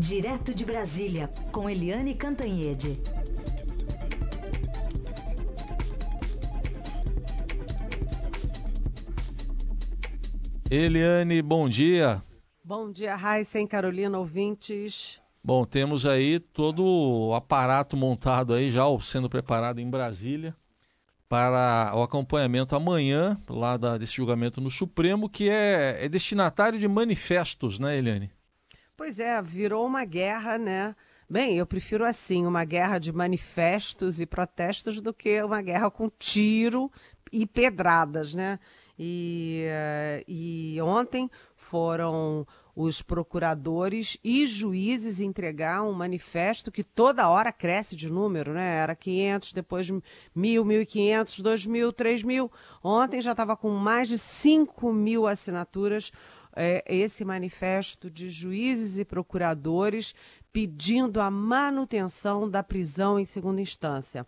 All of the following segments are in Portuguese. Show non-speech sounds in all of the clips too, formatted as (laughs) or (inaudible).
Direto de Brasília, com Eliane Cantanhede. Eliane, bom dia. Bom dia, Raíssa e Carolina, ouvintes. Bom, temos aí todo o aparato montado aí, já sendo preparado em Brasília para o acompanhamento amanhã, lá da, desse julgamento no Supremo, que é, é destinatário de manifestos, né, Eliane? Pois é, virou uma guerra, né? Bem, eu prefiro assim, uma guerra de manifestos e protestos do que uma guerra com tiro e pedradas, né? E, uh, e ontem foram os procuradores e juízes entregar um manifesto que toda hora cresce de número, né? Era 500, depois 1.000, 1.500, 2.000, 3.000. Ontem já estava com mais de 5 mil assinaturas é, esse manifesto de juízes e procuradores pedindo a manutenção da prisão em segunda instância.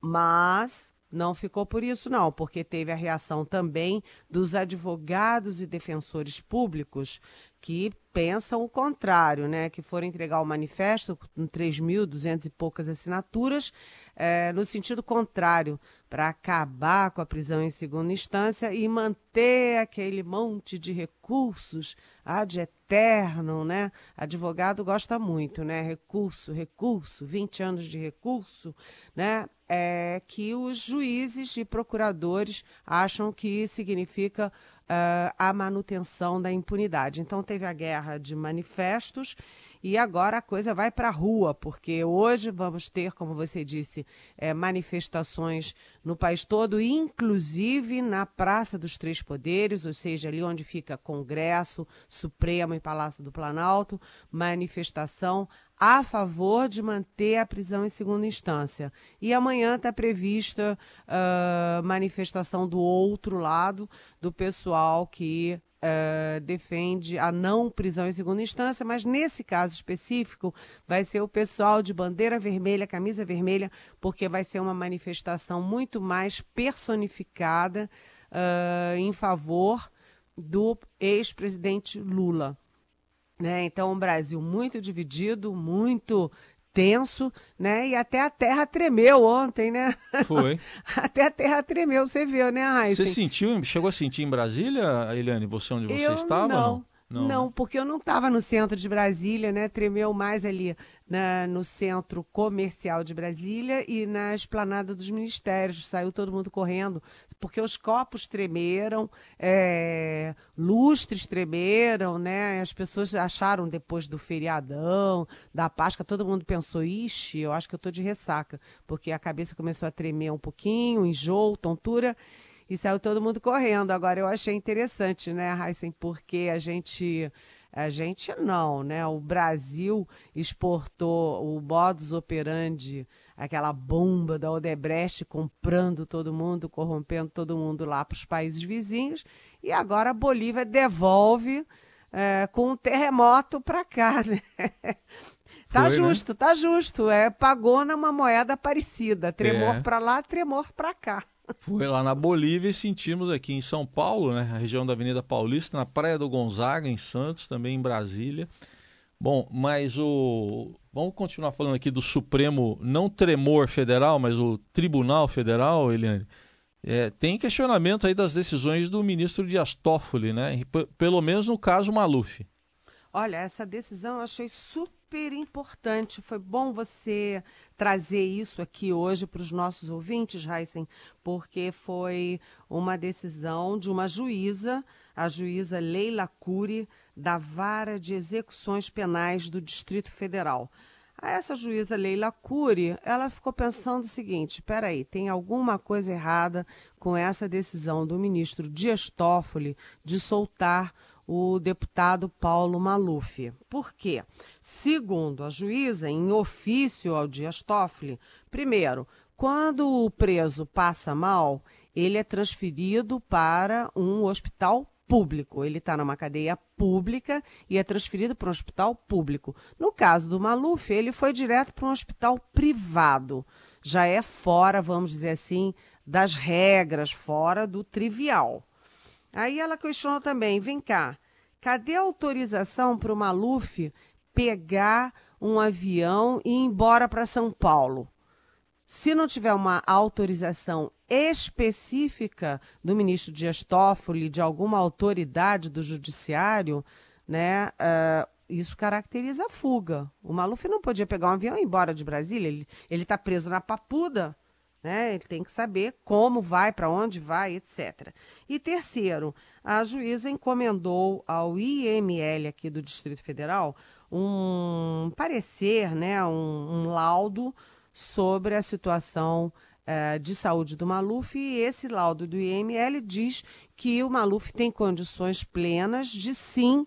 Mas não ficou por isso, não, porque teve a reação também dos advogados e defensores públicos que pensam o contrário, né? Que foram entregar o manifesto com 3.200 e poucas assinaturas, é, no sentido contrário, para acabar com a prisão em segunda instância e manter aquele monte de recursos ad eterno, né? Advogado gosta muito, né? Recurso, recurso, 20 anos de recurso, né? É, que os juízes e procuradores acham que significa uh, a manutenção da impunidade. Então teve a guerra de manifestos e agora a coisa vai para a rua, porque hoje vamos ter, como você disse, é, manifestações no país todo, inclusive na Praça dos Três Poderes, ou seja, ali onde fica Congresso, Supremo e Palácio do Planalto, manifestação a favor de manter a prisão em segunda instância. E amanhã está prevista uh, manifestação do outro lado, do pessoal que uh, defende a não prisão em segunda instância, mas nesse caso específico vai ser o pessoal de bandeira vermelha, camisa vermelha, porque vai ser uma manifestação muito mais personificada uh, em favor do ex-presidente Lula. Né? Então, um Brasil muito dividido, muito tenso, né? E até a terra tremeu ontem, né? Foi. (laughs) até a terra tremeu, você viu, né, Raíssa? Você sentiu, chegou a sentir em Brasília, Eliane, você onde você eu estava? Não, não, não, não, porque eu não estava no centro de Brasília, né? Tremeu mais ali na, no centro comercial de Brasília e na esplanada dos ministérios. Saiu todo mundo correndo, porque os copos tremeram, é, lustres tremeram, né? As pessoas acharam depois do feriadão, da Páscoa, todo mundo pensou, ixi, eu acho que eu estou de ressaca, porque a cabeça começou a tremer um pouquinho, enjoo, tontura e saiu todo mundo correndo. Agora, eu achei interessante, né, Heisen, porque a gente. A gente não, né? O Brasil exportou o modus operandi, aquela bomba da Odebrecht comprando todo mundo, corrompendo todo mundo lá para os países vizinhos, e agora a Bolívia devolve é, com um terremoto para cá, (laughs) né? Tá Foi, né? justo, né? tá justo. É, pagou numa moeda parecida. Tremor é. para lá, tremor para cá. Foi lá na Bolívia e sentimos aqui em São Paulo, né, a região da Avenida Paulista, na Praia do Gonzaga, em Santos, também em Brasília. Bom, mas o. Vamos continuar falando aqui do Supremo, não tremor federal, mas o Tribunal Federal, Eliane. É, tem questionamento aí das decisões do ministro Dias Toffoli, né? Pelo menos no caso Maluf. Olha, essa decisão eu achei super importante. Foi bom você trazer isso aqui hoje para os nossos ouvintes, Heisen, porque foi uma decisão de uma juíza, a juíza Leila Cury, da Vara de Execuções Penais do Distrito Federal. Essa juíza Leila Cury, ela ficou pensando o seguinte: peraí, tem alguma coisa errada com essa decisão do ministro Dias Toffoli de soltar o deputado Paulo Maluf. Por quê? Segundo a juíza, em ofício ao Dias Toffoli, primeiro, quando o preso passa mal, ele é transferido para um hospital público. Ele está numa cadeia pública e é transferido para um hospital público. No caso do Maluf, ele foi direto para um hospital privado. Já é fora, vamos dizer assim, das regras, fora do trivial. Aí ela questionou também: vem cá, cadê a autorização para o Maluf pegar um avião e ir embora para São Paulo. Se não tiver uma autorização específica do ministro Dias Toffoli, de alguma autoridade do judiciário, né, uh, isso caracteriza a fuga. O Maluf não podia pegar um avião e ir embora de Brasília, ele está preso na Papuda, né? Ele tem que saber como vai, para onde vai, etc. E terceiro, a juíza encomendou ao IML aqui do Distrito Federal um parecer, né, um, um laudo sobre a situação uh, de saúde do Maluf e esse laudo do IML diz que o Maluf tem condições plenas de sim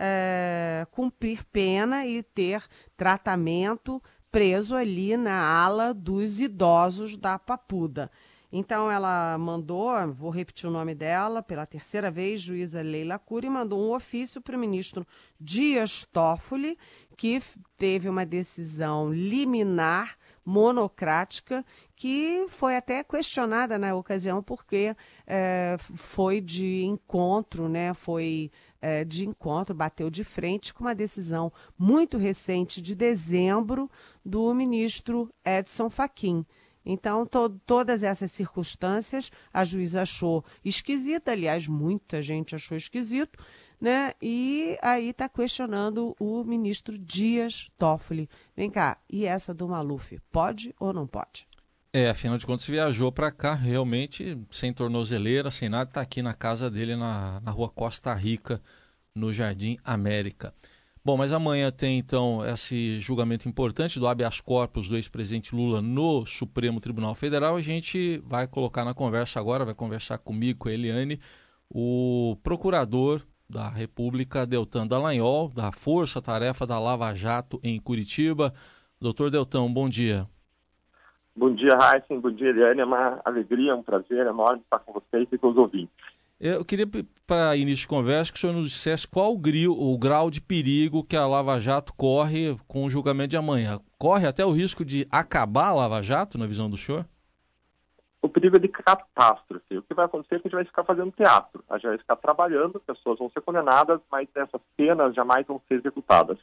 uh, cumprir pena e ter tratamento preso ali na ala dos idosos da Papuda. Então ela mandou, vou repetir o nome dela, pela terceira vez, juíza Leila Cury, mandou um ofício para o ministro Dias Toffoli, que teve uma decisão liminar monocrática que foi até questionada na ocasião porque é, foi de encontro, né? Foi é, de encontro, bateu de frente com uma decisão muito recente de dezembro do ministro Edson Fachin. Então, to todas essas circunstâncias a juíza achou esquisita, aliás, muita gente achou esquisito, né? E aí está questionando o ministro Dias Toffoli. Vem cá, e essa do Maluf, pode ou não pode? É, afinal de contas, viajou para cá realmente sem tornozeleira, sem nada, está aqui na casa dele na, na rua Costa Rica, no Jardim América. Bom, mas amanhã tem então esse julgamento importante do habeas corpus do ex-presidente Lula no Supremo Tribunal Federal. A gente vai colocar na conversa agora, vai conversar comigo, com a Eliane, o procurador da República, Deltan Dallagnol, da Força Tarefa da Lava Jato em Curitiba. Doutor Deltan, bom dia. Bom dia, Heisen. Bom dia, Eliane. É uma alegria, um prazer enorme estar com vocês e com os ouvintes. Eu queria, para início de conversa, que o senhor nos dissesse qual o, o grau de perigo que a Lava Jato corre com o julgamento de amanhã. Corre até o risco de acabar a Lava Jato, na visão do senhor? O perigo é de catástrofe. O que vai acontecer é que a gente vai ficar fazendo teatro. A gente vai ficar trabalhando, pessoas vão ser condenadas, mas essas penas jamais vão ser executadas.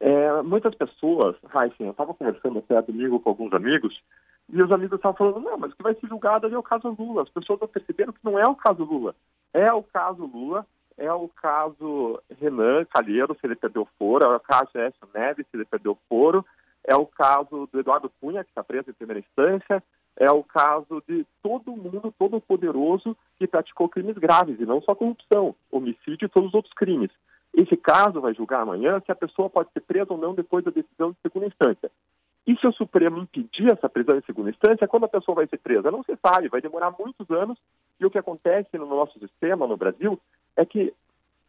É, muitas pessoas, Heisen, eu estava conversando até domingo com alguns amigos, e os amigos estavam falando, não, mas o que vai ser julgado ali é o caso Lula. As pessoas não perceberam que não é o caso Lula. É o caso Lula, é o caso Renan Calheiro, se ele perdeu foro, é o caso Écio Neves, se ele perdeu foro, é o caso do Eduardo Cunha, que está preso em primeira instância, é o caso de todo mundo, todo poderoso que praticou crimes graves, e não só corrupção, homicídio e todos os outros crimes. Esse caso vai julgar amanhã se a pessoa pode ser presa ou não depois da decisão de segunda instância. E se o Supremo impedir essa prisão em segunda instância, quando a pessoa vai ser presa? Não se sabe, vai demorar muitos anos. E o que acontece no nosso sistema, no Brasil, é que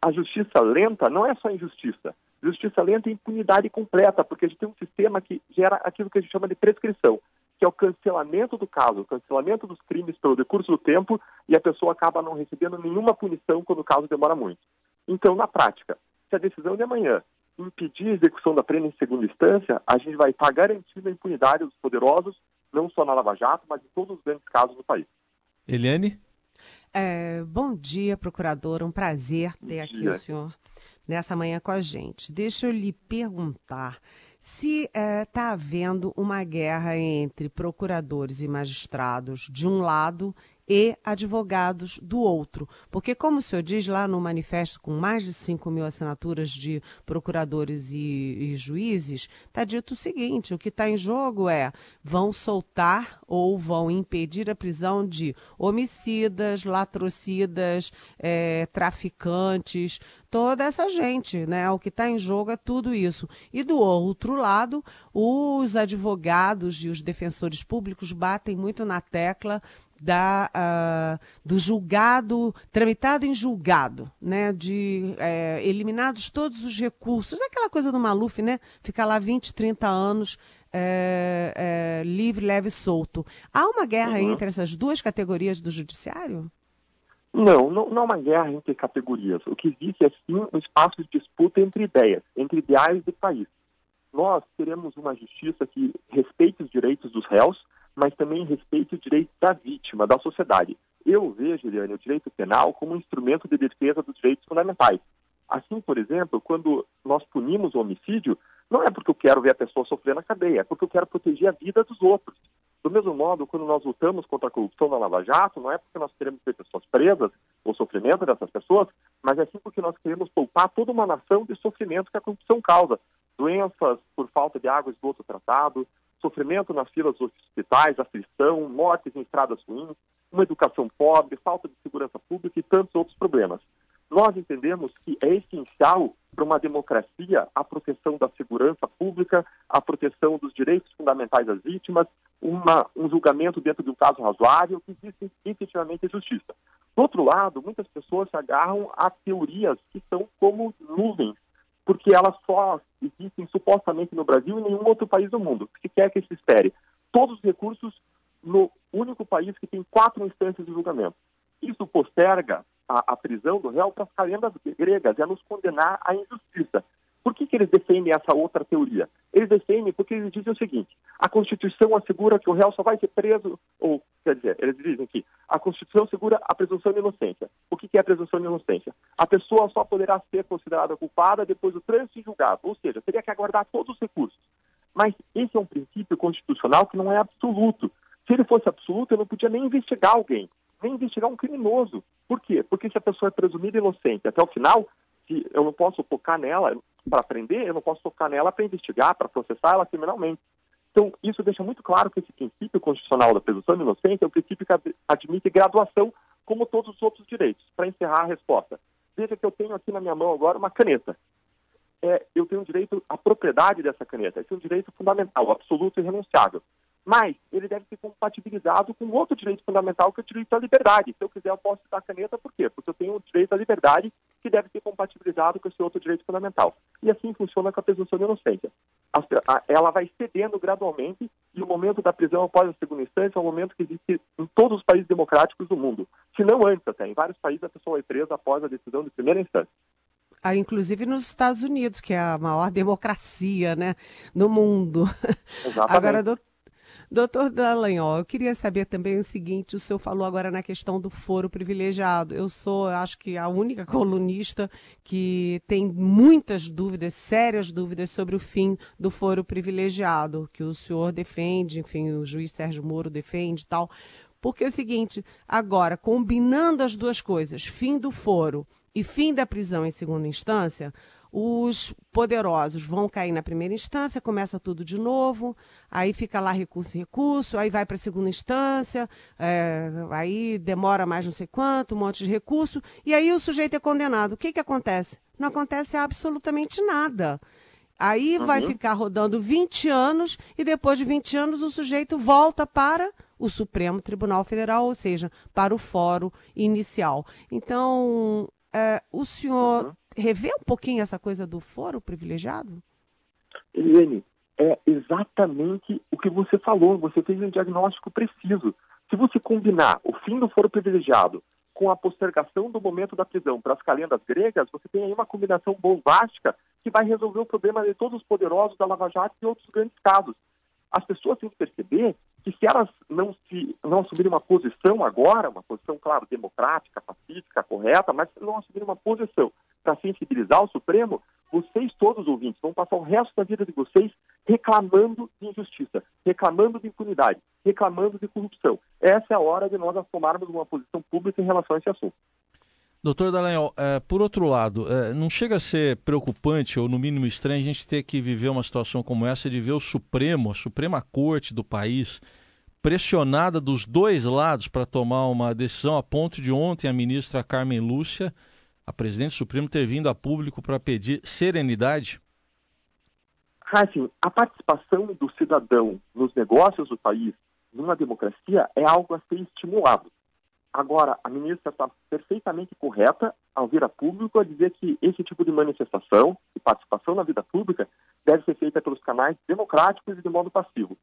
a justiça lenta não é só injustiça. Justiça lenta é impunidade completa, porque a gente tem um sistema que gera aquilo que a gente chama de prescrição, que é o cancelamento do caso, o cancelamento dos crimes pelo decurso do tempo, e a pessoa acaba não recebendo nenhuma punição quando o caso demora muito. Então, na prática, se a decisão de amanhã impedir a execução da pena em segunda instância, a gente vai estar garantindo a impunidade dos poderosos, não só na Lava Jato, mas em todos os grandes casos do país. Eliane? É, bom dia, procurador. Um prazer ter aqui o senhor nessa manhã com a gente. Deixa eu lhe perguntar se está é, tá havendo uma guerra entre procuradores e magistrados de um lado e advogados do outro. Porque, como o senhor diz lá no manifesto, com mais de 5 mil assinaturas de procuradores e, e juízes, está dito o seguinte: o que está em jogo é vão soltar ou vão impedir a prisão de homicidas, latrocidas, é, traficantes, toda essa gente, né? O que está em jogo é tudo isso. E do outro lado, os advogados e os defensores públicos batem muito na tecla da, uh, do julgado, tramitado em julgado, né, de é, eliminados todos os recursos, aquela coisa do Maluf, né, ficar lá 20, 30 anos é, é, livre, leve e solto. Há uma guerra uhum. entre essas duas categorias do judiciário? Não, não, não há uma guerra entre categorias. O que existe é sim um espaço de disputa entre ideias, entre ideais do país. Nós queremos uma justiça que respeite os direitos dos réus, mas também respeite o direito da vítima, da sociedade. Eu vejo, Eliane, o direito penal como um instrumento de defesa dos direitos fundamentais. Assim, por exemplo, quando nós punimos o homicídio, não é porque eu quero ver a pessoa sofrer na cadeia, é porque eu quero proteger a vida dos outros. Do mesmo modo, quando nós lutamos contra a corrupção na Lava Jato, não é porque nós queremos ver pessoas presas, o sofrimento dessas pessoas, mas é sim porque nós queremos poupar toda uma nação de sofrimento que a corrupção causa. Doenças por falta de água e esgoto tratado, sofrimento nas filas dos hospitais, aflição, mortes em estradas ruins, uma educação pobre, falta de segurança pública e tantos outros problemas. Nós entendemos que é essencial para uma democracia a proteção da segurança pública, a proteção dos direitos fundamentais das vítimas, uma, um julgamento dentro de um caso razoável, que existe efetivamente justiça. Do outro lado, muitas pessoas se agarram a teorias que são como nuvens, porque elas só existem supostamente no Brasil e em nenhum outro país do mundo. Que quer que se espere? Todos os recursos no único país que tem quatro instâncias de julgamento. Isso posterga a, a prisão do réu para as calendas gregas, é nos condenar à injustiça. Por que, que eles defendem essa outra teoria? Eles defendem porque eles dizem o seguinte: a Constituição assegura que o réu só vai ser preso, ou, quer dizer, eles dizem que a Constituição assegura a presunção de inocência. O que, que é a presunção de inocência? A pessoa só poderá ser considerada culpada depois do trânsito em julgado, ou seja, teria que aguardar todos os recursos. Mas esse é um princípio constitucional que não é absoluto. Se ele fosse absoluto, eu não podia nem investigar alguém, nem investigar um criminoso. Por quê? Porque se a pessoa é presumida inocente até o final, se eu não posso tocar nela para prender, eu não posso tocar nela para investigar, para processar ela criminalmente. Então, isso deixa muito claro que esse princípio constitucional da presunção de inocência é um princípio que admite graduação, como todos os outros direitos. Para encerrar a resposta, veja que eu tenho aqui na minha mão agora uma caneta. É, eu tenho direito à propriedade dessa caneta. Esse é um direito fundamental, absoluto e irrenunciável mas ele deve ser compatibilizado com outro direito fundamental, que é o direito à liberdade. Se eu quiser, eu posso a caneta, por quê? Porque eu tenho o direito à liberdade, que deve ser compatibilizado com esse outro direito fundamental. E assim funciona com a presunção de inocência. Ela vai cedendo gradualmente, e o momento da prisão após a segunda instância é um momento que existe em todos os países democráticos do mundo. Se não antes até. Em vários países a pessoa é presa após a decisão de primeira instância. Ah, inclusive nos Estados Unidos, que é a maior democracia né, no mundo. (laughs) Exatamente. Agora, doutor, Doutor Dallagnol, eu queria saber também o seguinte: o senhor falou agora na questão do foro privilegiado. Eu sou, acho que, a única (laughs) colunista que tem muitas dúvidas, sérias dúvidas sobre o fim do foro privilegiado, que o senhor defende, enfim, o juiz Sérgio Moro defende e tal. Porque é o seguinte, agora, combinando as duas coisas, fim do foro e fim da prisão em segunda instância, os poderosos vão cair na primeira instância, começa tudo de novo, aí fica lá recurso e recurso, aí vai para a segunda instância, é, aí demora mais não sei quanto, um monte de recurso, e aí o sujeito é condenado. O que, que acontece? Não acontece absolutamente nada. Aí uhum. vai ficar rodando 20 anos e depois de 20 anos o sujeito volta para o Supremo Tribunal Federal, ou seja, para o fórum inicial. Então, é, o senhor uhum rever um pouquinho essa coisa do foro privilegiado? Eliane, é exatamente o que você falou. Você fez um diagnóstico preciso. Se você combinar o fim do foro privilegiado com a postergação do momento da prisão para as calendas gregas, você tem aí uma combinação bombástica que vai resolver o problema de todos os poderosos da Lava Jato e outros grandes casos. As pessoas têm que perceber que se elas não se não assumirem uma posição agora, uma posição, claro, democrática, pacífica, correta, mas não assumirem uma posição para sensibilizar o Supremo, vocês todos ouvintes vão passar o resto da vida de vocês reclamando de injustiça, reclamando de impunidade, reclamando de corrupção. Essa é a hora de nós tomarmos uma posição pública em relação a esse assunto. Doutor Dallagnol, é, por outro lado, é, não chega a ser preocupante ou no mínimo estranho a gente ter que viver uma situação como essa de ver o Supremo, a Suprema Corte do país, pressionada dos dois lados para tomar uma decisão a ponto de ontem a ministra Carmen Lúcia a presidente Supremo ter vindo a público para pedir serenidade? Assim, a participação do cidadão nos negócios do país, numa democracia, é algo a ser estimulado. Agora, a ministra está perfeitamente correta ao vir a público a dizer que esse tipo de manifestação e participação na vida pública deve ser feita pelos canais democráticos e de modo passivo.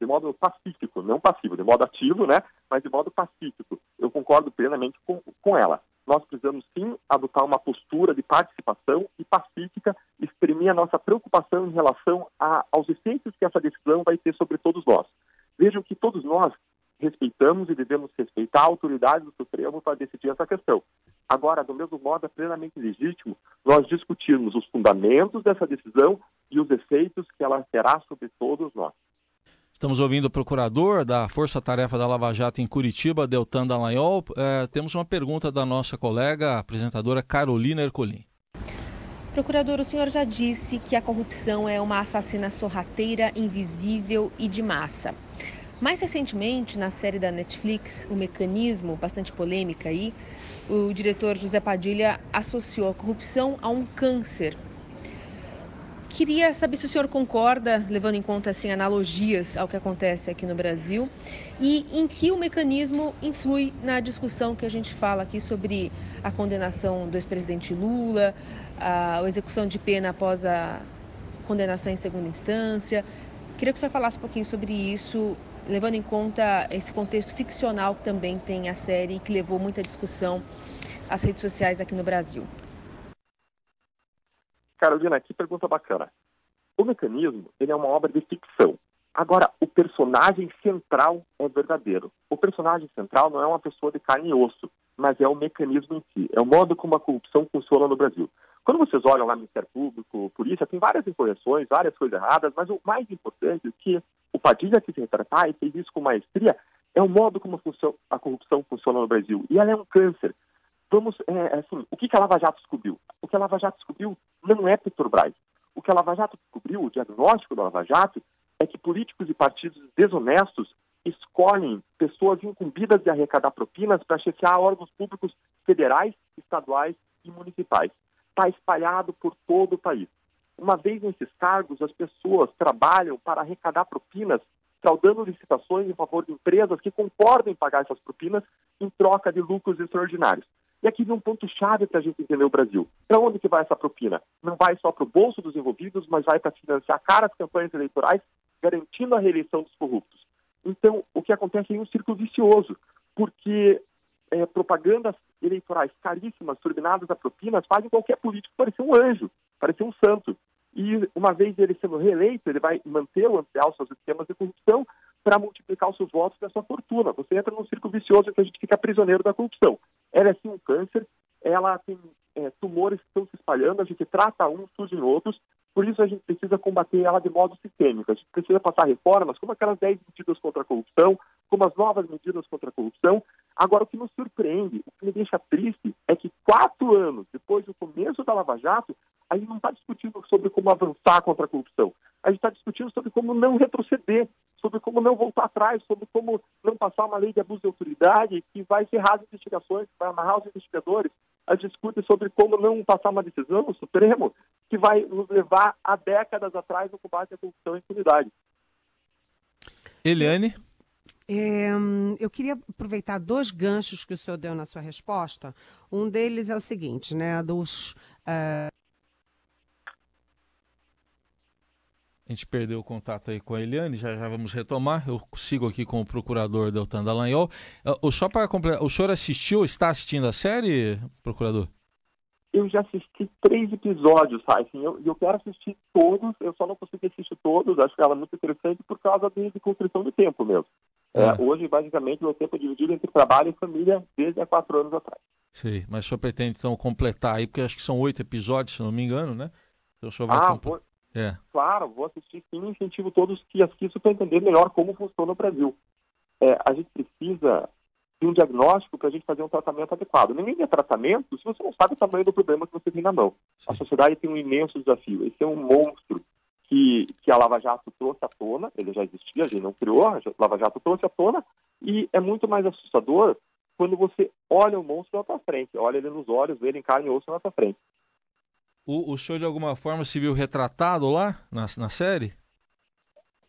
De modo pacífico, não passivo, de modo ativo, né? Mas de modo pacífico. Eu concordo plenamente com, com ela nós precisamos sim adotar uma postura de participação e pacífica, exprimir a nossa preocupação em relação a, aos efeitos que essa decisão vai ter sobre todos nós. Vejam que todos nós respeitamos e devemos respeitar a autoridade do Supremo para decidir essa questão. Agora, do mesmo modo, é plenamente legítimo nós discutirmos os fundamentos dessa decisão e os efeitos que ela terá sobre todos nós. Estamos ouvindo o procurador da Força Tarefa da Lava Jato em Curitiba, Deltan Dallagnol. É, temos uma pergunta da nossa colega, apresentadora Carolina Ercolim. Procurador, o senhor já disse que a corrupção é uma assassina sorrateira, invisível e de massa. Mais recentemente, na série da Netflix, O Mecanismo, bastante polêmica aí, o diretor José Padilha associou a corrupção a um câncer. Queria saber se o senhor concorda, levando em conta assim analogias ao que acontece aqui no Brasil, e em que o mecanismo influi na discussão que a gente fala aqui sobre a condenação do ex-presidente Lula, a execução de pena após a condenação em segunda instância. Queria que o senhor falasse um pouquinho sobre isso, levando em conta esse contexto ficcional que também tem a série e que levou muita discussão às redes sociais aqui no Brasil. Carolina, que pergunta bacana. O mecanismo ele é uma obra de ficção. Agora, o personagem central é verdadeiro. O personagem central não é uma pessoa de carne e osso, mas é o mecanismo em si, é o modo como a corrupção funciona no Brasil. Quando vocês olham lá no Ministério Público, Polícia, tem várias incorreções, várias coisas erradas, mas o mais importante é que o Padilha quis retratar e fez isso com maestria, é o modo como a corrupção funciona no Brasil. E ela é um câncer. Vamos, é, é, assim, o que a Lava Jato descobriu? O que a Lava Jato descobriu não é Petrobras. O que a Lava Jato descobriu, o diagnóstico da Lava Jato, é que políticos e partidos desonestos escolhem pessoas incumbidas de arrecadar propinas para chefiar órgãos públicos federais, estaduais e municipais está espalhado por todo o país. Uma vez nesses cargos, as pessoas trabalham para arrecadar propinas, fraudando licitações em favor de empresas que concordam em pagar essas propinas em troca de lucros extraordinários. E aqui vem um ponto-chave para a gente entender o Brasil. Para onde que vai essa propina? Não vai só para o bolso dos envolvidos, mas vai para financiar caras campanhas eleitorais, garantindo a reeleição dos corruptos. Então, o que acontece é um círculo vicioso, porque é, propagandas eleitorais caríssimas, turbinadas a propinas, fazem qualquer político parecer um anjo, parecer um santo. E uma vez ele sendo reeleito, ele vai manter ou ampliar os seus esquemas de corrupção para multiplicar os seus votos e a sua fortuna. Você entra num círculo vicioso que a gente fica prisioneiro da corrupção. Ela é sim um câncer, ela tem é, tumores que estão se espalhando, a gente trata uns, surgem outros, por isso a gente precisa combater ela de modo sistêmico. A gente precisa passar reformas, como aquelas 10 medidas contra a corrupção, como as novas medidas contra a corrupção. Agora, o que nos surpreende, o que me deixa triste, é que quatro anos depois do começo da Lava Jato, a gente não está discutindo sobre como avançar contra a corrupção. A gente está discutindo sobre como não retroceder, sobre como não voltar atrás, sobre como não passar uma lei de abuso de autoridade que vai ferrar as investigações, vai amarrar os investigadores. A discute sobre como não passar uma decisão no Supremo que vai nos levar a décadas atrás no combate à corrupção e impunidade. Eliane? É, eu queria aproveitar dois ganchos que o senhor deu na sua resposta. Um deles é o seguinte, né, dos uh, A gente perdeu o contato aí com a Eliane, já, já vamos retomar. Eu sigo aqui com o procurador Deltan Dallagnol. Uh, só para completar, o senhor assistiu, está assistindo a série, procurador? Eu já assisti três episódios? Assim, eu, eu quero assistir todos, eu só não consegui assistir todos, acho que ela é muito interessante por causa de, de construção de tempo mesmo. É. É, hoje, basicamente, o tempo é dividido entre trabalho e família desde há quatro anos atrás. Sim, mas o senhor pretende então completar aí, porque acho que são oito episódios, se não me engano, né? Então, o senhor vai ah, vou, é. Claro, vou assistir sim, incentivo todos que assistam para entender melhor como funciona o Brasil. É, a gente precisa de um diagnóstico para a gente fazer um tratamento adequado. Ninguém é tratamento se você não sabe o tamanho do problema que você tem na mão. Sim. A sociedade tem um imenso desafio. Esse é um monstro que, que a Lava Jato trouxe à tona, ele já existia, a gente não criou, a Lava Jato trouxe à tona, e é muito mais assustador quando você olha o monstro na sua frente, olha ele nos olhos, vê ele em carne e osso na sua frente. O, o senhor, de alguma forma, se viu retratado lá na, na série?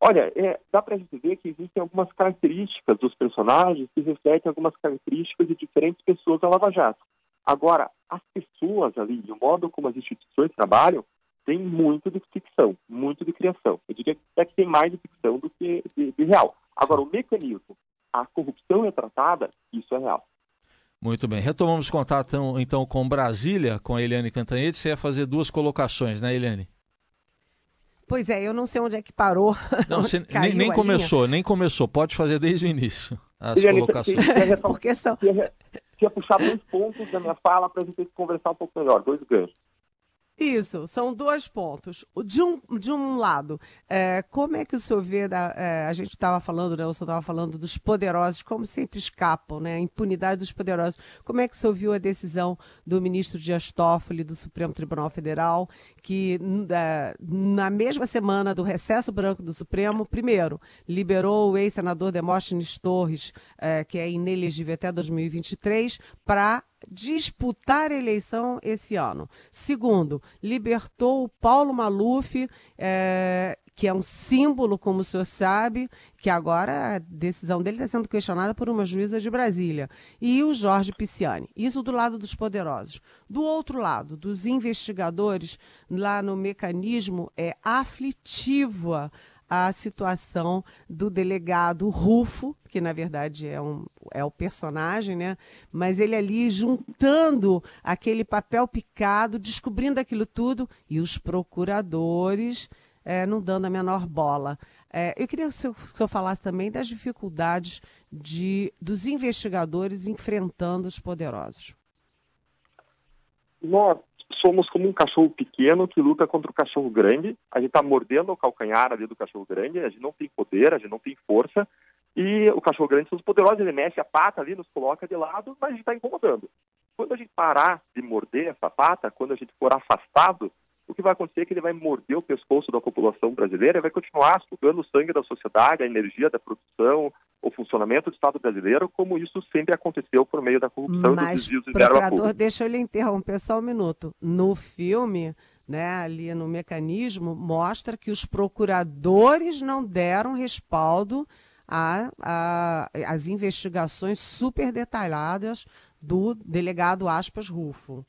Olha, é, dá para gente ver que existem algumas características dos personagens que refletem algumas características de diferentes pessoas da Lava Jato. Agora, as pessoas ali, o modo como as instituições trabalham, tem muito de ficção, muito de criação. Eu diria até que tem mais de ficção do que de, de real. Agora, o mecanismo, a corrupção é tratada, isso é real. Muito bem. Retomamos contato então, então com Brasília, com a Eliane Cantanhete. Você ia fazer duas colocações, né, Eliane? Pois é, eu não sei onde é que parou. (laughs) Não, você, nem, nem começou, nem começou. Pode fazer desde o início as Eliane, colocações. Porque são... Queria, queria puxar dois pontos da minha fala para a gente conversar um pouco melhor, dois ganchos. Isso, são dois pontos. De um, de um lado, é, como é que o senhor vê, da, é, a gente estava falando, né, o senhor estava falando dos poderosos, como sempre escapam, né, a impunidade dos poderosos. Como é que o senhor viu a decisão do ministro Dias Toffoli, do Supremo Tribunal Federal, que é, na mesma semana do recesso branco do Supremo, primeiro, liberou o ex-senador Demóstenes Torres, é, que é inelegível até 2023, para disputar a eleição esse ano. Segundo, libertou o Paulo Maluf, é, que é um símbolo, como o senhor sabe, que agora a decisão dele está sendo questionada por uma juíza de Brasília. E o Jorge Pisciani. Isso do lado dos poderosos. Do outro lado, dos investigadores, lá no mecanismo, é aflitiva a situação do delegado Rufo, que na verdade é, um, é o personagem, né? Mas ele ali juntando aquele papel picado, descobrindo aquilo tudo, e os procuradores é, não dando a menor bola. É, eu queria que o, senhor, que o senhor falasse também das dificuldades de, dos investigadores enfrentando os poderosos. Nós somos como um cachorro pequeno que luta contra o cachorro grande. A gente está mordendo o calcanhar ali do cachorro grande, a gente não tem poder, a gente não tem força. E o cachorro grande são os poderosos, ele mexe a pata ali, nos coloca de lado, mas a gente está incomodando. Quando a gente parar de morder essa pata, quando a gente for afastado, o que vai acontecer é que ele vai morder o pescoço da população brasileira e vai continuar sugando o sangue da sociedade, a energia da produção, o funcionamento do Estado brasileiro, como isso sempre aconteceu por meio da corrupção Mas, e dos desvios de pública. deixa eu lhe interromper só um minuto. No filme, né, ali no mecanismo, mostra que os procuradores não deram respaldo às investigações super detalhadas do delegado Aspas Rufo.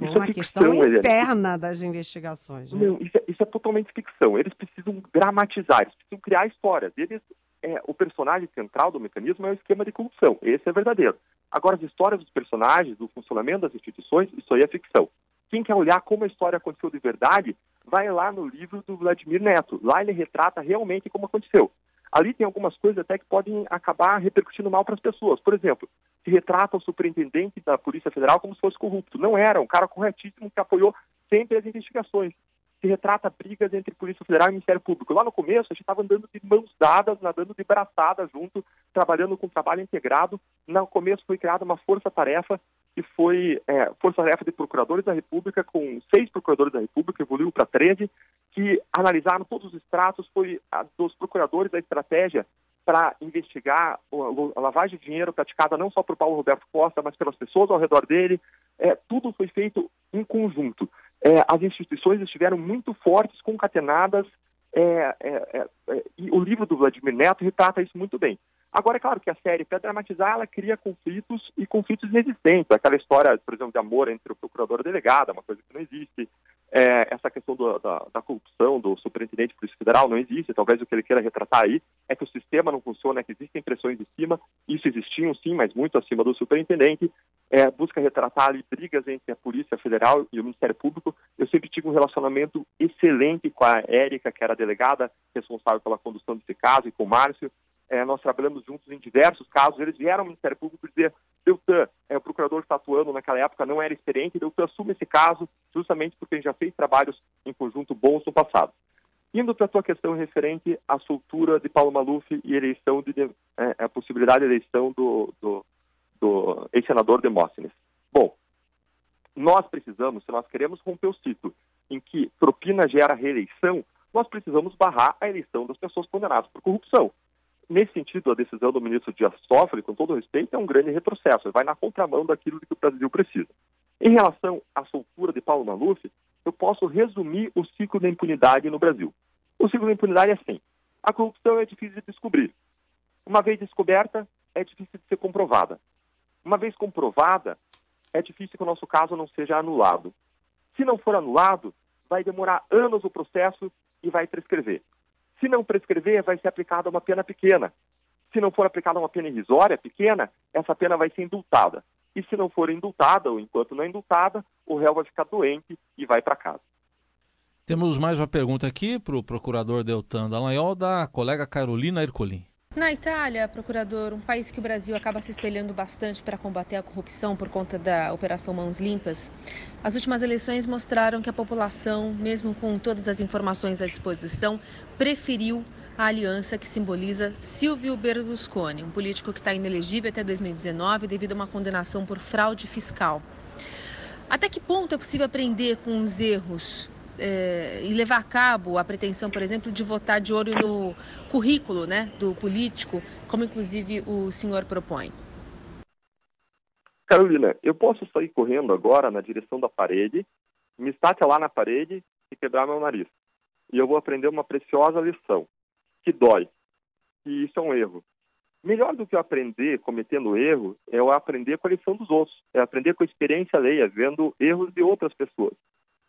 Isso é uma é ficção, questão interna das investigações. Né? Não, isso é, isso é, totalmente ficção. Eles precisam dramatizar, eles precisam criar histórias. Eles, é, o personagem central do mecanismo é o esquema de corrupção. Esse é verdadeiro. Agora, as histórias dos personagens, do funcionamento das instituições, isso aí é ficção. Quem quer olhar como a história aconteceu de verdade, vai lá no livro do Vladimir Neto. Lá ele retrata realmente como aconteceu. Ali tem algumas coisas até que podem acabar repercutindo mal para as pessoas. Por exemplo, se retrata o superintendente da Polícia Federal como se fosse corrupto. Não era, um cara corretíssimo que apoiou sempre as investigações. Se retrata brigas entre Polícia Federal e Ministério Público. Lá no começo, a gente estava andando de mãos dadas, nadando de braçada junto, trabalhando com trabalho integrado. No começo foi criada uma força-tarefa, que foi é, força-tarefa de procuradores da República, com seis procuradores da República, evoluiu para 13, que analisaram todos os extratos, foi a, dos procuradores da estratégia para investigar a lavagem de dinheiro praticada não só por Paulo Roberto Costa, mas pelas pessoas ao redor dele. É, tudo foi feito em conjunto. É, as instituições estiveram muito fortes, concatenadas, é, é, é, é, e o livro do Vladimir Neto retrata isso muito bem. Agora, é claro que a série, para dramatizar, ela cria conflitos e conflitos inexistentes. Aquela história, por exemplo, de amor entre o procurador e o delegado, uma coisa que não existe. É, essa questão do, da, da, corrupção do superintendente Polícia Federal não existe. Talvez o que ele queira retratar aí é que o sistema não funciona, é que existem pressões de cima. Isso existiam, sim, mas muito acima do superintendente. É, busca retratar ali brigas entre a Polícia Federal e o Ministério Público. Eu sempre tive um relacionamento excelente com a Érica, que era a delegada responsável pela condução desse caso, e com o Márcio é, nós trabalhamos juntos em diversos casos, eles vieram ao Ministério Público dizer, Deltan, é, o procurador está atuando naquela época não era experiente, Deltan assume esse caso justamente porque gente já fez trabalhos em conjunto bons no passado. Indo para a tua questão referente à soltura de Paulo Maluf e eleição de, é, a possibilidade de eleição do, do, do ex-senador Demóstenes. Bom, nós precisamos, se nós queremos romper o ciclo em que propina gera reeleição, nós precisamos barrar a eleição das pessoas condenadas por corrupção nesse sentido, a decisão do ministro Dias Toffoli, com todo respeito, é um grande retrocesso, vai na contramão daquilo que o Brasil precisa. Em relação à soltura de Paulo Maluf, eu posso resumir o ciclo da impunidade no Brasil. O ciclo da impunidade é assim: a corrupção é difícil de descobrir. Uma vez descoberta, é difícil de ser comprovada. Uma vez comprovada, é difícil que o nosso caso não seja anulado. Se não for anulado, vai demorar anos o processo e vai prescrever. Se não prescrever, vai ser aplicada uma pena pequena. Se não for aplicada uma pena irrisória, pequena, essa pena vai ser indultada. E se não for indultada, ou enquanto não é indultada, o réu vai ficar doente e vai para casa. Temos mais uma pergunta aqui para o procurador Deltan Dallagnol, da colega Carolina Ercolim. Na Itália, procurador, um país que o Brasil acaba se espelhando bastante para combater a corrupção por conta da Operação Mãos Limpas, as últimas eleições mostraram que a população, mesmo com todas as informações à disposição, preferiu a aliança que simboliza Silvio Berlusconi, um político que está inelegível até 2019 devido a uma condenação por fraude fiscal. Até que ponto é possível aprender com os erros é, e levar a cabo a pretensão, por exemplo, de votar de olho no currículo né, do político, como inclusive o senhor propõe? Carolina, eu posso sair correndo agora na direção da parede, me estatelar lá na parede e quebrar meu nariz. E eu vou aprender uma preciosa lição, que dói, que isso é um erro. Melhor do que eu aprender cometendo erro é eu aprender com a lição dos outros, é aprender com a experiência alheia, vendo erros de outras pessoas.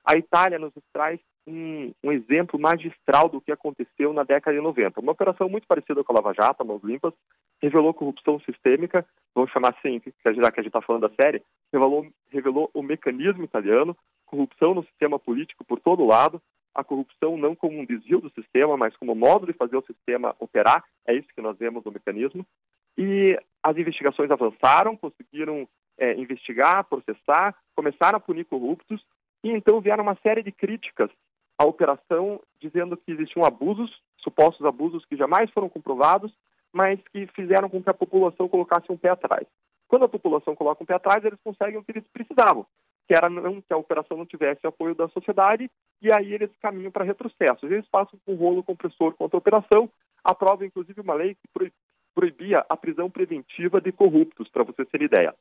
A Itália nos traz um, um, exemplo magistral do que aconteceu na década de 90. Uma operação muito parecida com a Lava Jato, Mãos Limpas, revelou corrupção sistêmica, vamos chamar assim, já que a gente está falando da série, revelou, revelou o mecanismo italiano, corrupção no sistema político por todo lado, a corrupção não como um desvio do sistema, mas como modo de fazer o sistema operar, é isso que nós vemos no mecanismo. E as investigações avançaram, conseguiram é, investigar, processar, começaram a punir corruptos, e então vieram uma série de críticas à operação, dizendo que existiam abusos, supostos abusos que jamais foram comprovados, mas que fizeram com que a população colocasse um pé atrás. Quando a população coloca um pé atrás, eles conseguem o que eles precisavam, que era não, que a operação não tivesse apoio da sociedade, e aí eles caminham para retrocessos. Eles passam com um rolo compressor contra a operação, aprovam inclusive uma lei que proibia a prisão preventiva de corruptos, para você ter ideia.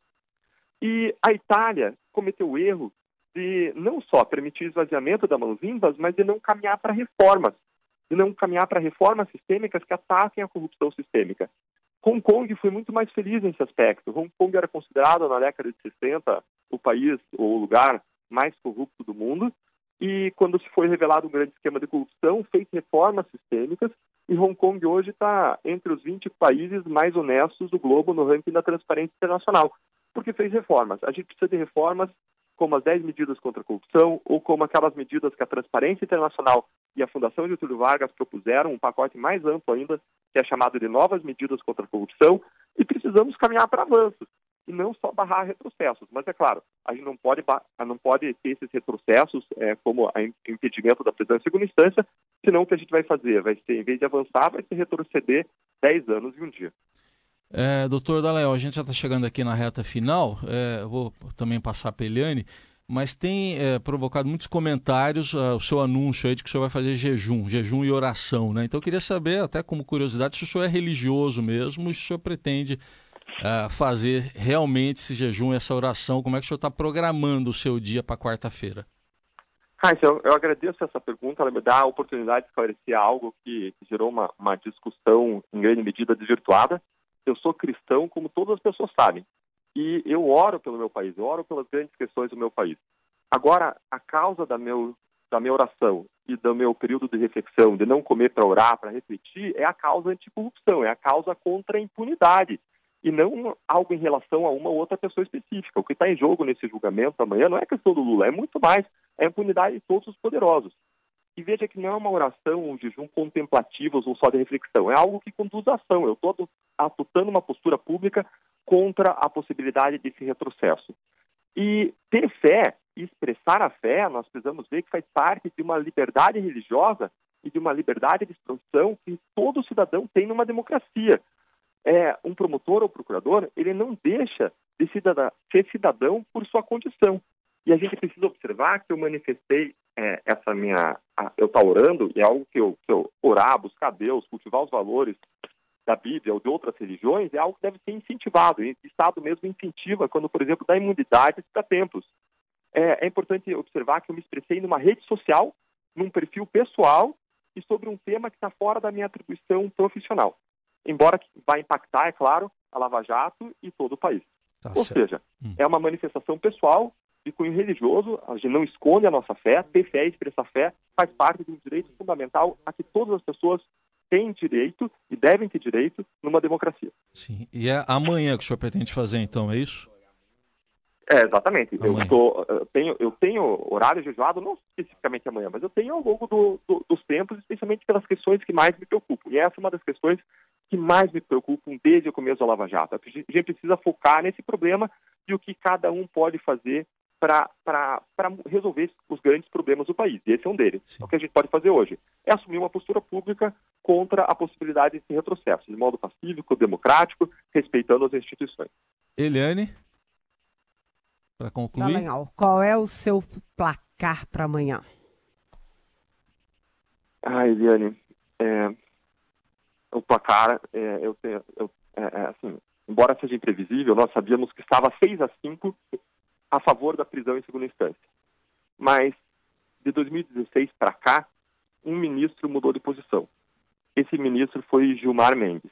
E a Itália cometeu o erro de não só permitir esvaziamento da mãos limpas, mas de não caminhar para reformas, de não caminhar para reformas sistêmicas que ataquem a corrupção sistêmica. Hong Kong foi muito mais feliz nesse aspecto. Hong Kong era considerado, na década de 60, o país ou o lugar mais corrupto do mundo. E quando se foi revelado um grande esquema de corrupção, fez reformas sistêmicas. E Hong Kong hoje está entre os 20 países mais honestos do globo no ranking da Transparência Internacional, porque fez reformas. A gente precisa de reformas como as 10 medidas contra a corrupção ou como aquelas medidas que a Transparência Internacional e a Fundação Getúlio Vargas propuseram, um pacote mais amplo ainda, que é chamado de novas medidas contra a corrupção, e precisamos caminhar para avanços e não só barrar retrocessos. Mas é claro, a gente não pode, não pode ter esses retrocessos é, como impedimento da prisão em segunda instância, senão o que a gente vai fazer? Vai ser, em vez de avançar, vai ser retroceder 10 anos e um dia. É, doutor Daléo, a gente já está chegando aqui na reta final, é, vou também passar para Eliane, mas tem é, provocado muitos comentários uh, o seu anúncio aí de que o senhor vai fazer jejum, jejum e oração, né? Então eu queria saber, até como curiosidade, se o senhor é religioso mesmo, e se o senhor pretende uh, fazer realmente esse jejum, essa oração, como é que o senhor está programando o seu dia para quarta-feira? Raíssa, eu, eu, agradeço essa pergunta, ela me dá a oportunidade de esclarecer algo que, que gerou uma, uma discussão em grande medida desvirtuada eu sou cristão, como todas as pessoas sabem. E eu oro pelo meu país, eu oro pelas grandes questões do meu país. Agora, a causa da, meu, da minha oração e do meu período de reflexão, de não comer para orar, para refletir, é a causa anticorrupção, é a causa contra a impunidade. E não algo em relação a uma ou outra pessoa específica. O que está em jogo nesse julgamento amanhã não é questão do Lula, é muito mais é a impunidade de todos os poderosos. E veja que não é uma oração, um jejum contemplativos ou só de reflexão, é algo que conduz à ação. Eu estou adotando uma postura pública contra a possibilidade desse retrocesso. E ter fé expressar a fé, nós precisamos ver que faz parte de uma liberdade religiosa e de uma liberdade de expressão que todo cidadão tem numa democracia. É, um promotor ou procurador, ele não deixa de cidadão, ser cidadão por sua condição. E a gente precisa observar que eu manifestei é, essa minha. A, eu estar tá orando, e é algo que eu, que eu orar, buscar Deus, cultivar os valores da Bíblia ou de outras religiões, é algo que deve ser incentivado. E o Estado mesmo incentiva quando, por exemplo, dá imunidade para templos. É, é importante observar que eu me expressei numa rede social, num perfil pessoal e sobre um tema que está fora da minha atribuição profissional. Embora que vai impactar, é claro, a Lava Jato e todo o país. Tá Ou certo. seja, hum. é uma manifestação pessoal de cunho religioso, a gente não esconde a nossa fé, ter fé e expressar fé faz parte de um direito fundamental a que todas as pessoas têm direito e devem ter direito numa democracia. Sim, e é amanhã que o senhor pretende fazer então, é isso? É, exatamente. Eu, tô, eu, tenho, eu tenho horário jejuado, não especificamente amanhã, mas eu tenho ao longo do, do, dos tempos, especialmente pelas questões que mais me preocupam. E essa é uma das questões que mais me preocupam desde o começo da Lava Jato. A gente precisa focar nesse problema e o que cada um pode fazer para resolver os grandes problemas do país. E esse é um deles. Sim. O que a gente pode fazer hoje é assumir uma postura pública contra a possibilidade de retrocesso, de modo pacífico, democrático, respeitando as instituições. Eliane, para concluir. Dallagnol, qual é o seu placar para amanhã? Ah, Eliane, é, o placar, é, eu, eu é, é, assim, embora seja imprevisível, nós sabíamos que estava 6 a 5 a favor da prisão em segunda instância. Mas, de 2016 para cá, um ministro mudou de posição. Esse ministro foi Gilmar Mendes.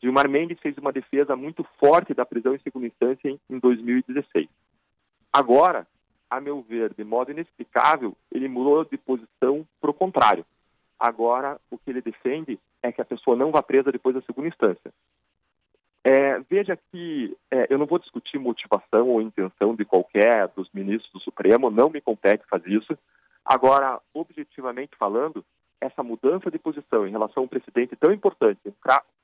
Gilmar Mendes fez uma defesa muito forte da prisão em segunda instância em, em 2016. Agora, a meu ver, de modo inexplicável, ele mudou de posição para o contrário. Agora, o que ele defende é que a pessoa não vá presa depois da segunda instância. É, veja que é, eu não vou discutir motivação ou intenção de qualquer dos ministros do Supremo, não me compete fazer isso. Agora, objetivamente falando, essa mudança de posição em relação a um precedente tão importante, em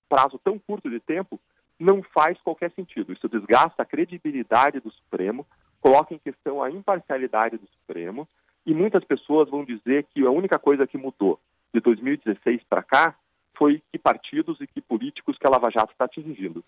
prazo tão curto de tempo, não faz qualquer sentido. Isso desgasta a credibilidade do Supremo, coloca em questão a imparcialidade do Supremo, e muitas pessoas vão dizer que a única coisa que mudou de 2016 para cá foi que partidos e que políticos que a Lava Jato está atingindo.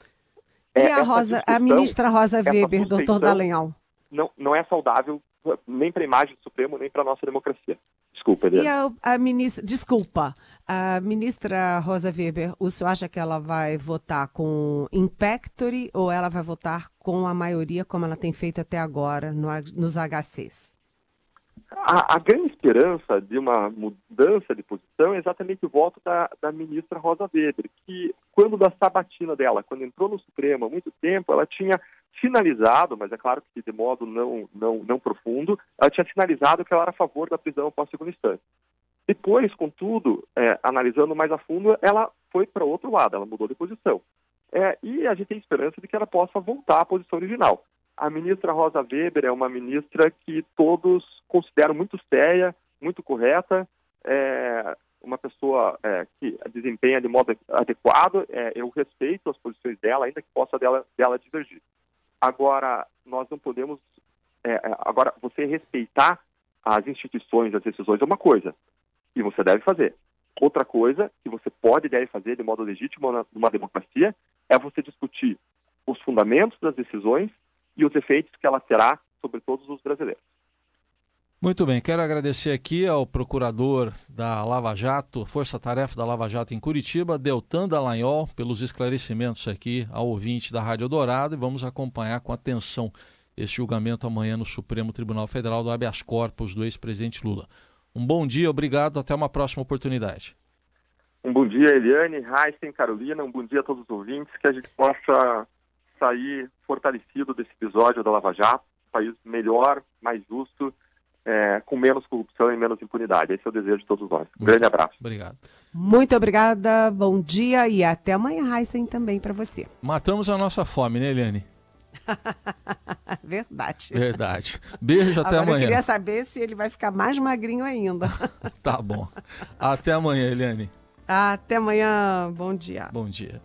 E é, a, Rosa, a ministra Rosa Weber, doutor Dallagnol? Não, não é saudável nem para a imagem do Supremo, nem para a nossa democracia. Desculpa, Eliane. E a, a, ministra, desculpa, a ministra Rosa Weber, o senhor acha que ela vai votar com impectory ou ela vai votar com a maioria, como ela tem feito até agora no, nos HCs? A, a, grande esperança de uma mudança de posição é exatamente o voto da, da, ministra Rosa Weber, que quando da sabatina dela, quando entrou no Supremo há muito tempo, ela tinha finalizado, mas é claro que de modo não, não, não profundo, ela tinha finalizado que ela era a favor da prisão após segunda instância. Depois, contudo, é, analisando mais a fundo, ela foi para outro lado, ela mudou de posição. É, e a gente tem esperança de que ela possa voltar à posição original. A ministra Rosa Weber é uma ministra que todos consideram muito séria, muito correta, é uma pessoa é, que desempenha de modo adequado. É, eu respeito as posições dela, ainda que possa dela, dela divergir. Agora, nós não podemos. É, é agora, você respeitar as instituições, as decisões é uma coisa, e você deve fazer. Outra coisa que você pode e deve fazer de modo legítimo numa democracia é você discutir os fundamentos das decisões e os efeitos que ela terá sobre todos os brasileiros. Muito bem, quero agradecer aqui ao procurador da Lava Jato, Força Tarefa da Lava Jato em Curitiba, Deltan Dallagnol, pelos esclarecimentos aqui ao ouvinte da Rádio Dourado e vamos acompanhar com atenção esse julgamento amanhã no Supremo Tribunal Federal do habeas corpus do ex-presidente Lula. Um bom dia, obrigado, até uma próxima oportunidade. Um bom dia, Eliane, Heisen, Carolina, um bom dia a todos os ouvintes, que a gente possa sair fortalecido desse episódio da Lava Jato, um país melhor, mais justo, é, com menos corrupção e menos impunidade. Esse é o desejo de todos nós. Um grande abraço. Obrigado. Muito obrigada, bom dia e até amanhã, Heisen, também para você. Matamos a nossa fome, né, Eliane? (laughs) Verdade. Verdade. Beijo, até Agora amanhã. Eu queria saber se ele vai ficar mais magrinho ainda. (laughs) tá bom. Até amanhã, Eliane. Até amanhã. Bom dia. Bom dia.